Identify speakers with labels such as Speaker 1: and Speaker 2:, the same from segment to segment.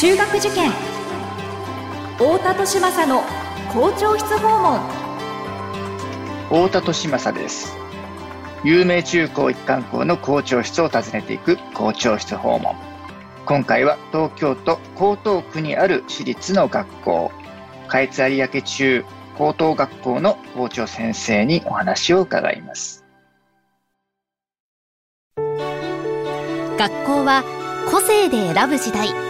Speaker 1: 中学受験。太田利政の校長室訪問。
Speaker 2: 太田利政です。有名中高一貫校の校長室を訪ねていく校長室訪問。今回は東京都江東区にある私立の学校。下越有明中高等学校の校長先生にお話を伺います。
Speaker 3: 学校は個性で選ぶ時代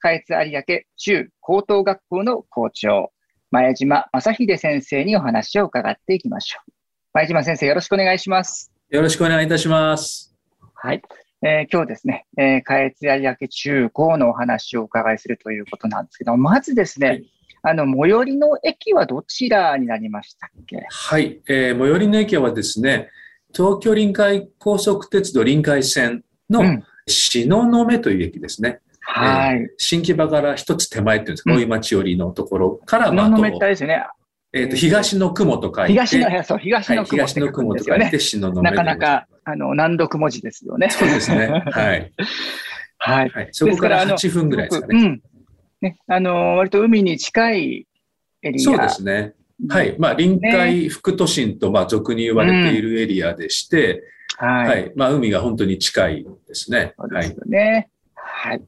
Speaker 2: 下越有明中高等学校の校長前島正秀先生にお話を伺っていきましょう。前島先生よろしくお願いします。
Speaker 4: よろしくお願いいたします。
Speaker 2: はい。えー、今日ですね、えー、下越有明中高のお話をお伺いするということなんですけど、まずですね、はい、あの、最寄りの駅はどちらになりましたっけ？
Speaker 4: はい、えー、最寄りの駅はですね、東京臨海高速鉄道臨海線の東雲という駅ですね。
Speaker 2: はい、えー、
Speaker 4: 新木場から一つ手前っていうんですか、大、井、町寄りのところから、
Speaker 2: まあ、東雲ですね。
Speaker 4: えっ、ー、と、東の雲と書いて。
Speaker 2: 東の、そう、東の雲、
Speaker 4: はい、東の雲と書いて、東
Speaker 2: のなかなか、あの、難読文字ですよね。
Speaker 4: そうですね。はい。
Speaker 2: はい。
Speaker 4: はい、そこから8分ぐらいですかね。うん。
Speaker 2: ね、あの、割と海に近いエリア。
Speaker 4: そうですね。はい。まあ、臨海副都心と、まあ、俗に言われているエリアでして、うん、はい、はい。まあ、海が本当に近いですね。
Speaker 2: そうですよね。はい。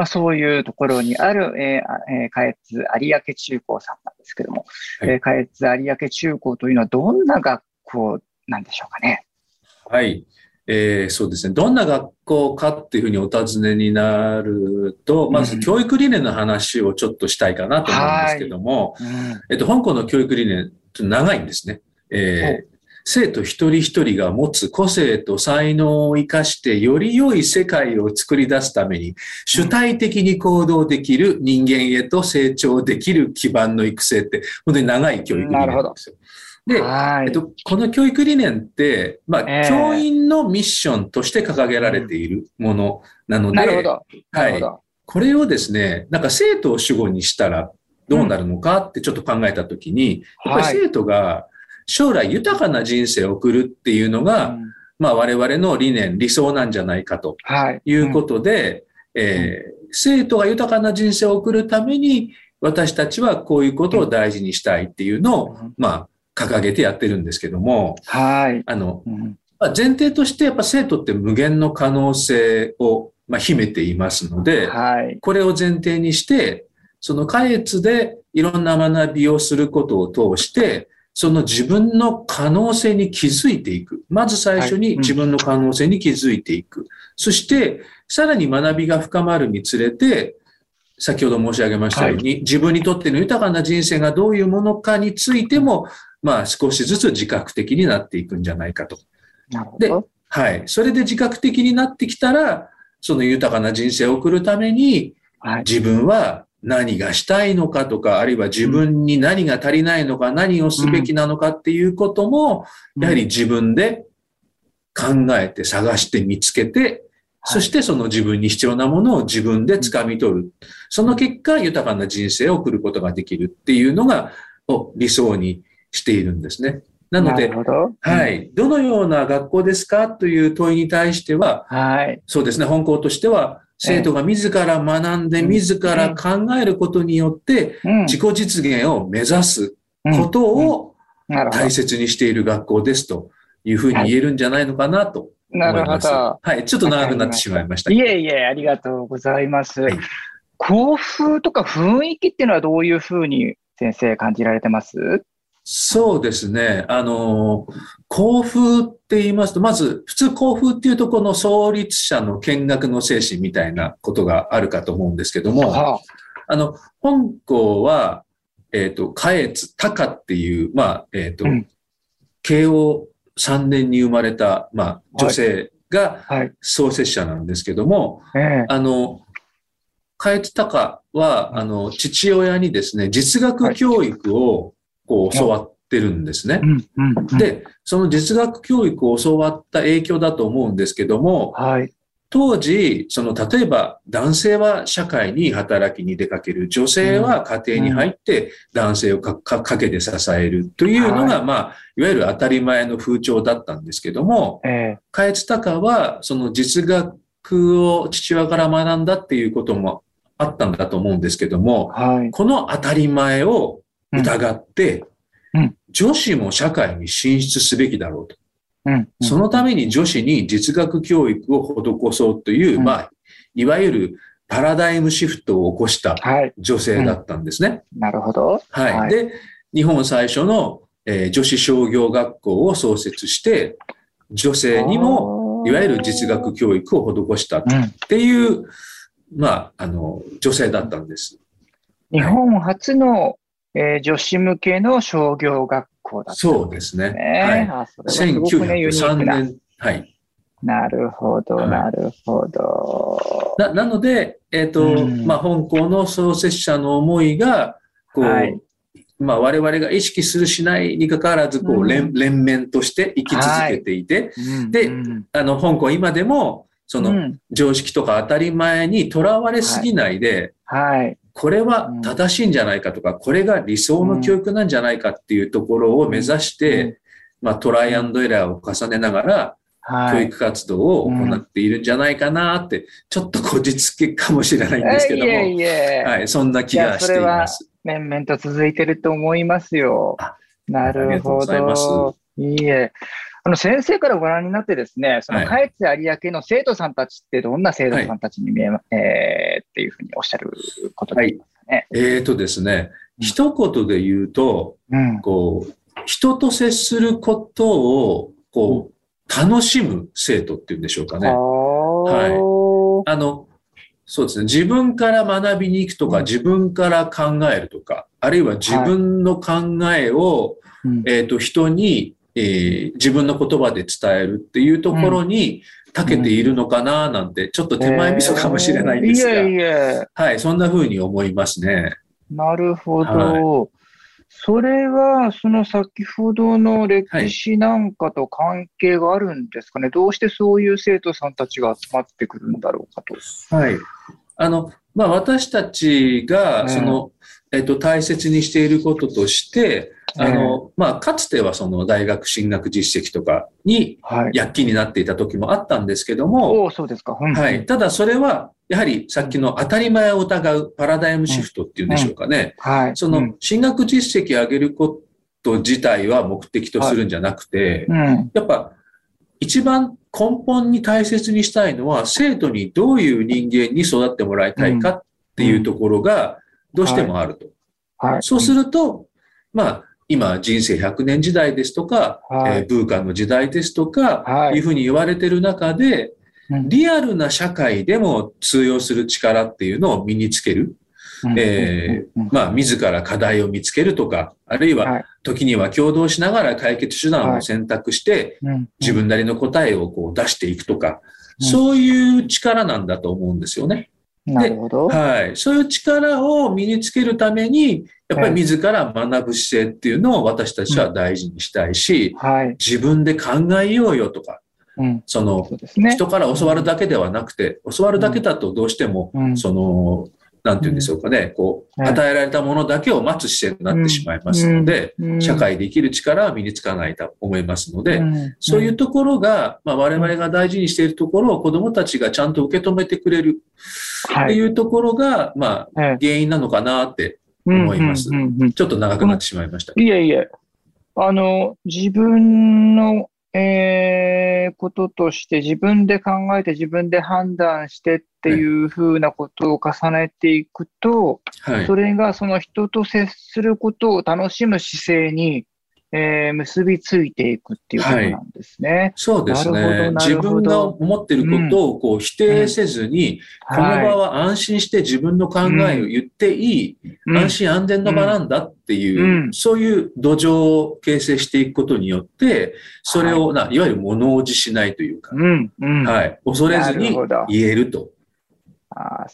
Speaker 2: まあ、そういうところにある、えーえー、下越有明中高さんなんですけども、はい、えー、下越有明中高というのはどんな学校なんでしょうかね？
Speaker 4: はい。えー、そうですね。どんな学校かっていうふうにお尋ねになると、まず教育理念の話をちょっとしたいかなと思うんですけども、うん、えっと、香港の教育理念、長いんですね。えー、生徒一人一人が持つ個性と才能を生かしてより良い世界を作り出すために主体的に行動できる人間へと成長できる基盤の育成って本当に長い教育理念なんですよ。で、えっと、この教育理念って、まあ、えー、教員のミッションとして掲げられているものなので。はい。これをですね、なんか生徒を主語にしたらどうなるのかってちょっと考えたときに、やっぱり生徒が将来豊かな人生を送るっていうのが、まあ我々の理念、理想なんじゃないかとい。うことで、えー、生徒が豊かな人生を送るために、私たちはこういうことを大事にしたいっていうのを、まあ、掲げてやってるんですけども、
Speaker 2: はい。
Speaker 4: あの、まあ、前提としてやっぱ生徒って無限の可能性を、まあ、秘めていますので、はい。これを前提にして、その下越でいろんな学びをすることを通して、その自分の可能性に気づいていく。まず最初に自分の可能性に気づいていく。はいうん、そして、さらに学びが深まるにつれて、先ほど申し上げましたように、はい、自分にとっての豊かな人生がどういうものかについても、まあ少しずつ自覚的になっていくんじゃないかと。
Speaker 2: なるほど。
Speaker 4: で、はい。それで自覚的になってきたら、その豊かな人生を送るために、自分は何がしたいのかとか、あるいは自分に何が足りないのか、何をすべきなのかっていうことも、やはり自分で考えて探して見つけて、そしてその自分に必要なものを自分で掴み取る。その結果、豊かな人生を送ることができるっていうのが、理想にしているんですね。なので、はい。どのような学校ですかという問いに対しては、はい。そうですね、本校としては、生徒が自ら学んで、自ら考えることによって、自己実現を目指すことを大切にしている学校ですというふうに言えるんじゃないのかなとなるほど。はい。ちょっと長くなってしまいました。
Speaker 2: いえいえ、ありがとうございます。はい、校風とか雰囲気っていうのはどういうふうに先生感じられてます？
Speaker 4: そうですね。あの、校風って言いますと、まず、普通校風っていうと、この創立者の見学の精神みたいなことがあるかと思うんですけども、はあ、あの、本校は、えっ、ー、と、下越高っていう、まあ、えっ、ー、と、うん、慶応3年に生まれた、まあ、女性が創設者なんですけども、はいはい、あの、カエツタカは、あの、父親にですね、実学教育を、こう、教わってるんですね。で、その実学教育を教わった影響だと思うんですけども、
Speaker 2: はい。
Speaker 4: 当時、その、例えば、男性は社会に働きに出かける、女性は家庭に入って男性をかかけて支えるというのが、はい、まあ、いわゆる当たり前の風潮だったんですけども、えー、カエツタカは、その実学を父親から学んだっていうこともあったんだと思うんですけども、はい、この当たり前を疑って、うん。うん、女子も社会に進出すべきだろうと。うん、そのために女子に実学教育を施そうという、まあ、いわゆるパラダイムシフトを起こした女性だったんですね。
Speaker 2: なるほど。
Speaker 4: はい。はい、で、日本最初の、えー、女子商業学校を創設して、女性にもいわゆる実学教育を施したっていう、まあ、あの、女性だったんです。
Speaker 2: 日本初の、えー、女子向けの商業学校だった、
Speaker 4: ね、そうですね。はい。あそれはすごくね、1903年。はい。
Speaker 2: なるほど、なるほど。
Speaker 4: な、なので、えっ、ー、と、うん、まあ、香港の創設者の思いが、こう、はい、まあ、我々が意識するしないにかかわらず、こう、連、連綿として生き続けていて、はい、で、あの、香港今でも、その、常識とか当たり前にとらわれすぎないで、はい。これは正しいんじゃないかとか、これが理想の教育なんじゃないかっていうところを目指して、まあ、トライアンドエラーを重ねながら、教育活動を行っているんじゃないかなって、ちょっとこじつけかもしれないんですけども、はい、そんな気がしています。
Speaker 2: 面々と続いてると思いますよ。なるほど。いいえ。あの先生からご覧になってですね、そのかえつ有明の生徒さんたちってどんな生徒さんたちに見え、はい、えー、っていうふうにおっしゃることで
Speaker 4: すかね。はい、えっ、ー、とですね、一言で言うと、うん、こう、人と接することを、こう、楽しむ生徒っていうんでしょうかね。はい。あの、そうですね。自分から学びに行くとか、自分から考えるとか、あるいは自分の考えを、はい、えっ、ー、と、人にえー、自分の言葉で伝えるっていうところに長けているのかななんて、ちょっと手前味噌かもしれないんですが、えー、いえいえはい、そんな風に思いますね。
Speaker 2: なるほど。はい、それは、その先ほどの歴史なんかと関係があるんですかね、はい、どうしてそういう生徒さんたちが集まってくるんだろうかと。
Speaker 4: はい。あの、まあ、私たちが、その、えっと、大切にしていることとして、あの、まあ、かつてはその大学進学実績とかに躍起になっていた時もあったんですけども、
Speaker 2: はい、そうですか、
Speaker 4: はい。ただそれは、やはりさっきの当たり前を疑うパラダイムシフトっていうんでしょうかね。はい。その、進学実績を上げること自体は目的とするんじゃなくて、やっぱ、一番根本に大切にしたいのは、生徒にどういう人間に育ってもらいたいかっていうところが、どうしてもあると。はい。そうすると、まあ、今、人生100年時代ですとか、はい、えー、ブーカンの時代ですとか、はい、いうふうに言われてる中で、リアルな社会でも通用する力っていうのを身につける。えー、まあ、自ら課題を見つけるとか、あるいは、時には共同しながら解決手段を選択して、自分なりの答えをこう出していくとか、そういう力なんだと思うんですよね。
Speaker 2: なるほど。
Speaker 4: はい。そういう力を身につけるために、やっぱり自ら学ぶ姿勢っていうのを私たちは大事にしたいし、はい、自分で考えようよとか、うん、その、ね、人から教わるだけではなくて、教わるだけだとどうしても、うん、その、なんて言うんでしょうかね、こう、与えられたものだけを待つ姿勢になってしまいますので、社会で生きる力は身につかないと思いますので、そういうところが、まあ、我々が大事にしているところを子供たちがちゃんと受け止めてくれるっていうところが、まあ、原因なのかなって思います。ちょっと長くなってしまいました。
Speaker 2: いえいえ。あの、自分の、えー、こととして自分で考えて自分で判断してっていうふうなことを重ねていくと、はい、それがその人と接することを楽しむ姿勢にえー、結びついていくっていうことなんですね。はい、
Speaker 4: そうですね。自分が思ってることをこう否定せずに、うん、この場は安心して自分の考えを言っていい、うん、安心安全の場なんだっていう、うん、そういう土壌を形成していくことによって、それをな、いわゆる物おじしないというか、はい、恐れずに言えると。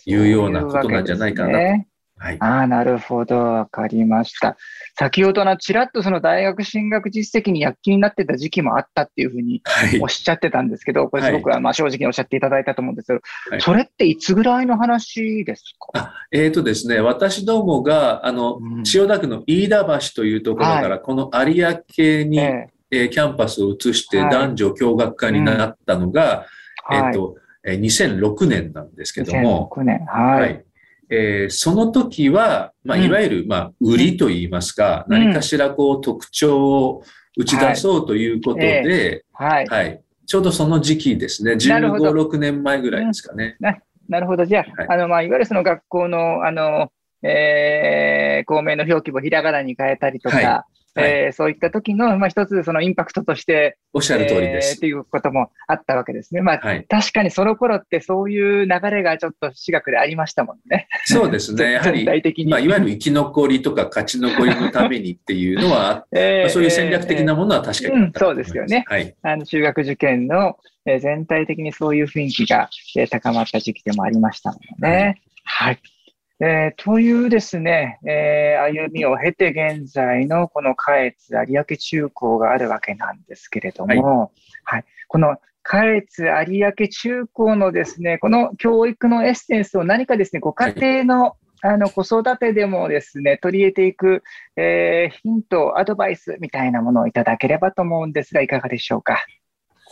Speaker 4: いうようなことなんじゃないかなと。ね、
Speaker 2: はい、ああ、なるほど。わかりました。先ほどのちらっとその大学進学実績に躍起になってた時期もあったっていうふうにおっしゃってたんですけど、はい、これすごく、はい、まあ正直におっしゃっていただいたと思うんですけど、はい、それっていつぐらいの話ですか？
Speaker 4: えっ、ー、とですね、私どもが、あの、うん、千代田区の飯田橋というところから、この有明に、えー、キャンパスを移して男女共学科になったのが、うん、えっ、ー、と、2006年なんですけども、
Speaker 2: 2006年、はい。
Speaker 4: えー、その時は、まあ、いわゆる、まあ、売りといいますか、うん、何かしらこう特徴を打ち出そうということで、はい。はい、ちょうどその時期ですね。15、6年前ぐらいですかね。
Speaker 2: ななるほど。じゃあ、はい、あの、まあ、いわゆるその学校の、あの、えー、公明の表記をひらがなに変えたりとか、はいえー、そういった時の、まあ、一つそのインパクトとして、
Speaker 4: おっしゃる通りです。
Speaker 2: えー、っていうこともあったわけですね。まあ、はい、確かにその頃ってそういう流れがちょっと私学でありましたもんね。
Speaker 4: そうですね。やはり、まあ、いわゆる生き残りとか勝ち残りのためにっていうのは、えー、まあ、そういう戦略的なものは確かに、うん、
Speaker 2: そうですよね。はい。あの、中学受験の、えー、全体的にそういう雰囲気が、えー、高まった時期でもありましたもんね。はい、はいえー、というですね、えー、歩みを経て現在のこの下越有明中高があるわけなんですけれども、はい、はい、この下越有明中高のですね、この教育のエッセンスを何かですね、ご家庭の、はい。あの子育てでもですね、取り入れていく、えー、ヒント、アドバイスみたいなものをいただければと思うんですが、いかがでしょうか？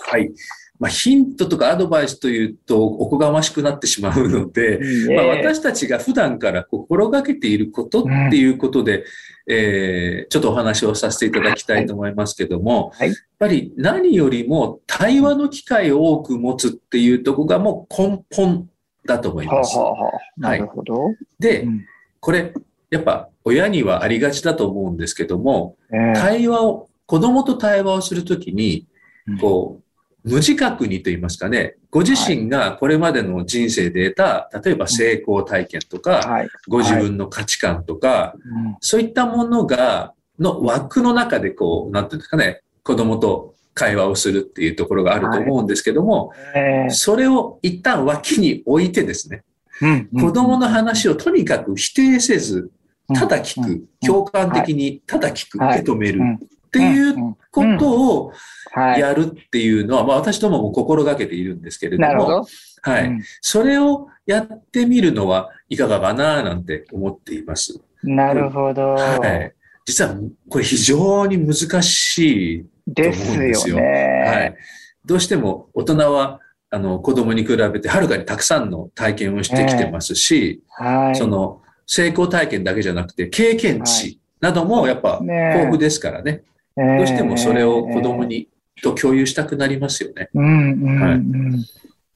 Speaker 4: はい。まあ、ヒントとかアドバイスというとおこがましくなってしまうので、まあ、私たちが普段から心がけていることっていうことで、うん、えー、ちょっとお話をさせていただきたいと思いますけども、はい、やっぱり何よりも対話の機会を多く持つっていうとこがもう根本だと思います。
Speaker 2: なるほど。
Speaker 4: で、うん、これ、やっぱ親にはありがちだと思うんですけども、えー、対話を、子供と対話をするときに、こう、無自覚にと言いますかね、ご自身がこれまでの人生で得た、例えば成功体験とか、はい、ご自分の価値観とか、はい、そういったものが、の枠の中でこう、なんていうんですかね、子供と会話をするっていうところがあると思うんですけども、はい、それを一旦脇に置いてですね、子供の話をとにかく否定せず、ただ聞く、共感的にただ聞く、受け止めるっていうことをやるっていうのは、まあ私どもも心がけているんですけれども、はい、それをやってみるのはいかがかななんて思っています。
Speaker 2: なるほど。は
Speaker 4: い。実はこれ非常に難しいと思うんですよ。すよね、はい。どうしても大人はあの子供に比べてはるかにたくさんの体験をしてきてますし、はい、その成功体験だけじゃなくて経験値などもやっぱ豊富ですからね。どうしてもそれを子供にと共有したくなりますよね。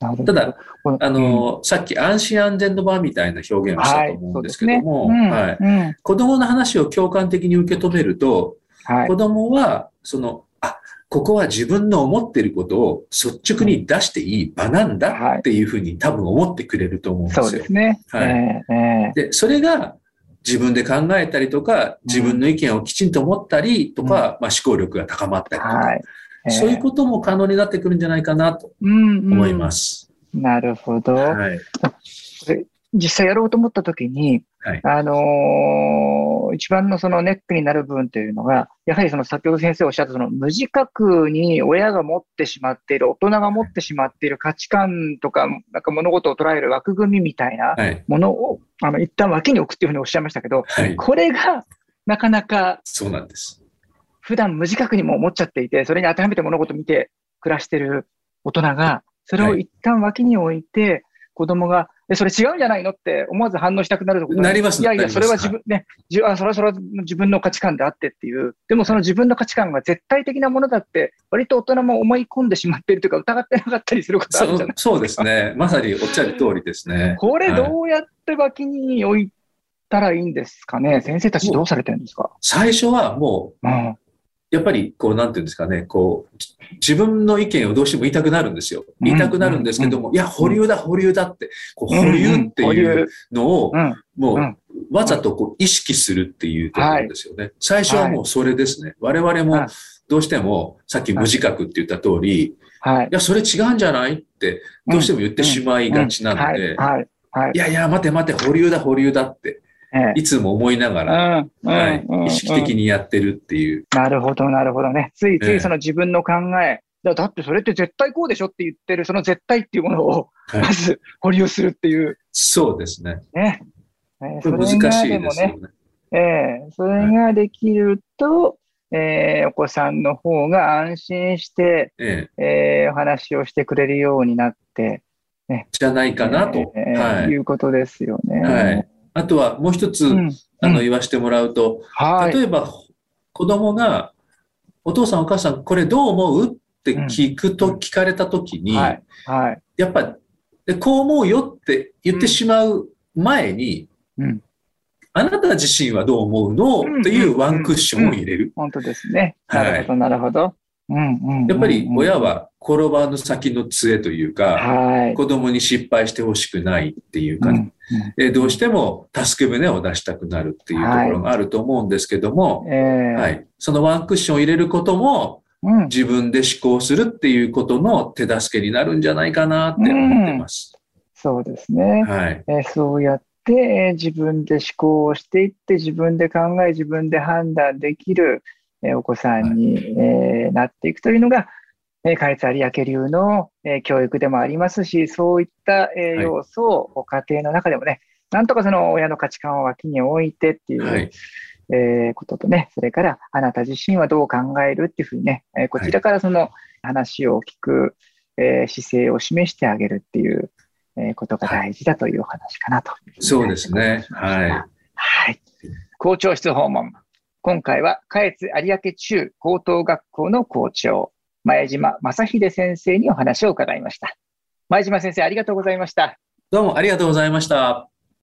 Speaker 4: ただ、あの、さっき安心安全の場みたいな表現をしたと思うんですけども、はい子供の話を共感的に受け止めると、はい、子供は、その、あ、ここは自分の思っていることを率直に出していい場なんだっていうふうに多分思ってくれると思うんですよ。そうですね。はい。えー、で、それが自分で考えたりとか、自分の意見をきちんと持ったりとか、うん、まあ、思考力が高まったりとか、はい。えー、そういうことも可能になってくるんじゃないかなと思います。
Speaker 2: うんうん、なるほど。はい、実際やろうと思ったときに、はい、あのー、一番のそのネックになる部分というのが、やはりその先ほど先生おっしゃったその無自覚に親が持ってしまっている、大人が持ってしまっている価値観とか、なんか物事を捉える枠組みみたいなものを、はい、あの、一旦脇に置くっていうふうにおっしゃいましたけど、はい、これがなかなか、
Speaker 4: そうなんです。
Speaker 2: 普段無自覚にも思っちゃっていて、それに当てはめて物事を見て暮らしてる大人が、それを一旦脇に置いて、子供が、え、それ違うんじゃないのって思わず反応したくなるとこ
Speaker 4: ろなります。
Speaker 2: いやいや、それは自分ね、じあそれはそれは自分の価値観であってっていう。でもその自分の価値観が絶対的なものだって、割と大人も思い込んでしまっているというか、疑ってなかったりすることあるじゃないですか。
Speaker 4: そうですね。まさにおっしゃる通りですね。
Speaker 2: これどうやって脇に置いたらいいんですかね、先生たちどうされてるんですか？
Speaker 4: 最初はもう、うんやっぱり、こう、なんていうんですかね、こう、自分の意見をどうしても言いたくなるんですよ。言いたくなるんですけども、いや、保留だ、保留だって、こう保留っていうのを、もう、わざとこう意識するっていうところですよね。最初はもうそれですね。我々もどうしても、さっき無自覚って言った通り、い。や、それ違うんじゃないって、どうしても言ってしまいがちなので、
Speaker 2: はい。
Speaker 4: い。やいや、待て待て、保留だ、保留だって、
Speaker 2: ええ
Speaker 4: いつも思いながら、意識的にやってるっていう。
Speaker 2: なるほど、なるほどね。ついつ
Speaker 4: ええ
Speaker 2: いその自分の考え、だだってそれって絶対こうでしょって言ってる、その絶対っていうものを、
Speaker 4: はい
Speaker 2: まず保留するっていう、
Speaker 4: そうですね。
Speaker 2: ね。えー
Speaker 4: 難しいですよね。
Speaker 2: ええそれができると、えーお子さんの方が安心して、
Speaker 4: ええ、
Speaker 2: えーお話をしてくれるようになって、
Speaker 4: じゃないかなと。
Speaker 2: えー
Speaker 4: はい
Speaker 2: いうことですよね。
Speaker 4: はい。あとはもう一つ、
Speaker 2: うん
Speaker 4: あの、
Speaker 2: うん
Speaker 4: 言わせてもらうと、
Speaker 2: はい。
Speaker 4: 例えば、子供が、お父さんお母さん、これどう思う？って聞くと、
Speaker 2: うん
Speaker 4: 聞かれたときに、
Speaker 2: はい。はい。
Speaker 4: やっぱ、でこう思うよって言ってしまう前に、
Speaker 2: うん。
Speaker 4: あなた自身はどう思うの？
Speaker 2: うん
Speaker 4: というワンクッションを入れる。
Speaker 2: 本当ですね。
Speaker 4: は
Speaker 2: ないるほど、なるほど。うんうんうん
Speaker 4: やっぱり親、は転ばぬ先の杖というか、
Speaker 2: はい。
Speaker 4: 子供に失敗してほしくないっていうか、
Speaker 2: うんうん
Speaker 4: でどうしても助け舟を出したくなるっていうところがあると思うんですけども、
Speaker 2: ええ
Speaker 4: はい、そのワンクッションを入れることも
Speaker 2: うん
Speaker 4: 自分で思考するっていうことの手助けになるんじゃないかなって思ってます。
Speaker 2: そうですね。
Speaker 4: はい。
Speaker 2: えーそうやって、えー自分で思考をしていって、自分で考え、自分で判断できる、えーお子さんに、えーなっていくというのが、えー、カエツ有明流の、えー教育でもありますし、そういった、え要素を家庭の中でもね、なんとかその親の価値観を脇に置いてっていう、
Speaker 4: はい。
Speaker 2: えーこととね、それからあなた自身はどう考えるっていうふうにね、えーこちらからその話を聞く、えー姿勢を示してあげるっていう、えーことが大事だというお話かなというふに
Speaker 4: そうですね。はい。
Speaker 2: はい。校長室訪問。今回は、下越有明中高等学校の校長、前島正秀先生にお話を伺いました。前島先生、ありがとうございました。
Speaker 4: どうもありがとうございました。